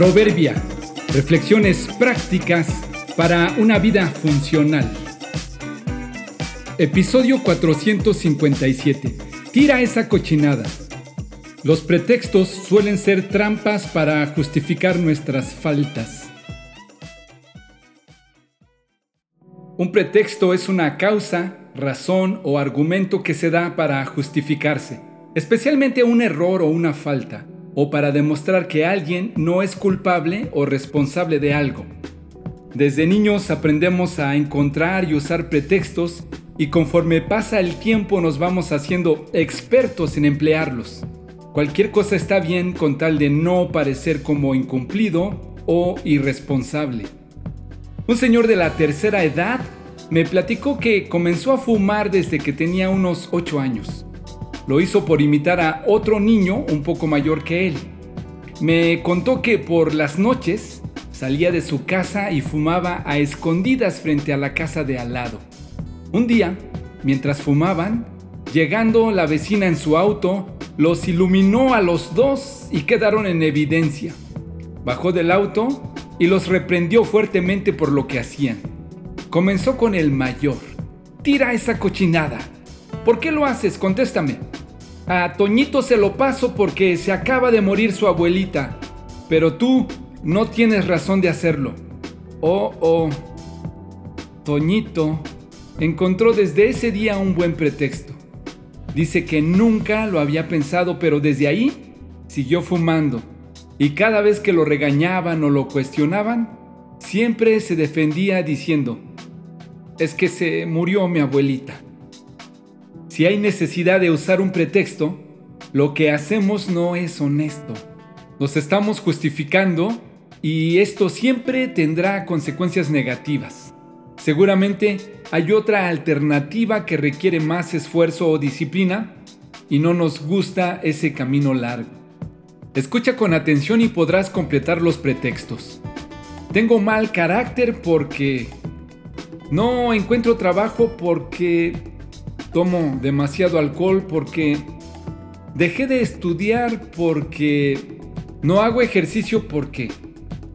Proverbia. Reflexiones prácticas para una vida funcional. Episodio 457. Tira esa cochinada. Los pretextos suelen ser trampas para justificar nuestras faltas. Un pretexto es una causa, razón o argumento que se da para justificarse, especialmente un error o una falta o para demostrar que alguien no es culpable o responsable de algo. Desde niños aprendemos a encontrar y usar pretextos y conforme pasa el tiempo nos vamos haciendo expertos en emplearlos. Cualquier cosa está bien con tal de no parecer como incumplido o irresponsable. Un señor de la tercera edad me platicó que comenzó a fumar desde que tenía unos 8 años. Lo hizo por imitar a otro niño un poco mayor que él. Me contó que por las noches salía de su casa y fumaba a escondidas frente a la casa de al lado. Un día, mientras fumaban, llegando la vecina en su auto, los iluminó a los dos y quedaron en evidencia. Bajó del auto y los reprendió fuertemente por lo que hacían. Comenzó con el mayor. Tira esa cochinada. ¿Por qué lo haces? Contéstame. A Toñito se lo paso porque se acaba de morir su abuelita, pero tú no tienes razón de hacerlo. Oh, oh. Toñito encontró desde ese día un buen pretexto. Dice que nunca lo había pensado, pero desde ahí siguió fumando. Y cada vez que lo regañaban o lo cuestionaban, siempre se defendía diciendo, es que se murió mi abuelita. Si hay necesidad de usar un pretexto, lo que hacemos no es honesto. Nos estamos justificando y esto siempre tendrá consecuencias negativas. Seguramente hay otra alternativa que requiere más esfuerzo o disciplina y no nos gusta ese camino largo. Escucha con atención y podrás completar los pretextos. Tengo mal carácter porque no encuentro trabajo porque tomo demasiado alcohol porque dejé de estudiar porque no hago ejercicio porque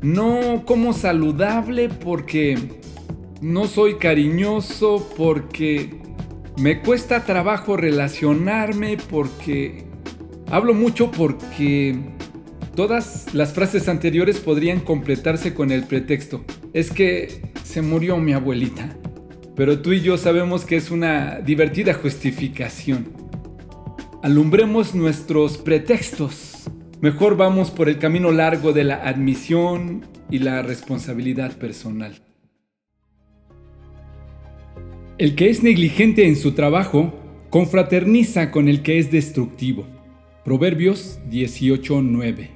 no como saludable porque no soy cariñoso porque me cuesta trabajo relacionarme porque hablo mucho porque todas las frases anteriores podrían completarse con el pretexto es que se murió mi abuelita pero tú y yo sabemos que es una divertida justificación. Alumbremos nuestros pretextos. Mejor vamos por el camino largo de la admisión y la responsabilidad personal. El que es negligente en su trabajo confraterniza con el que es destructivo. Proverbios 18:9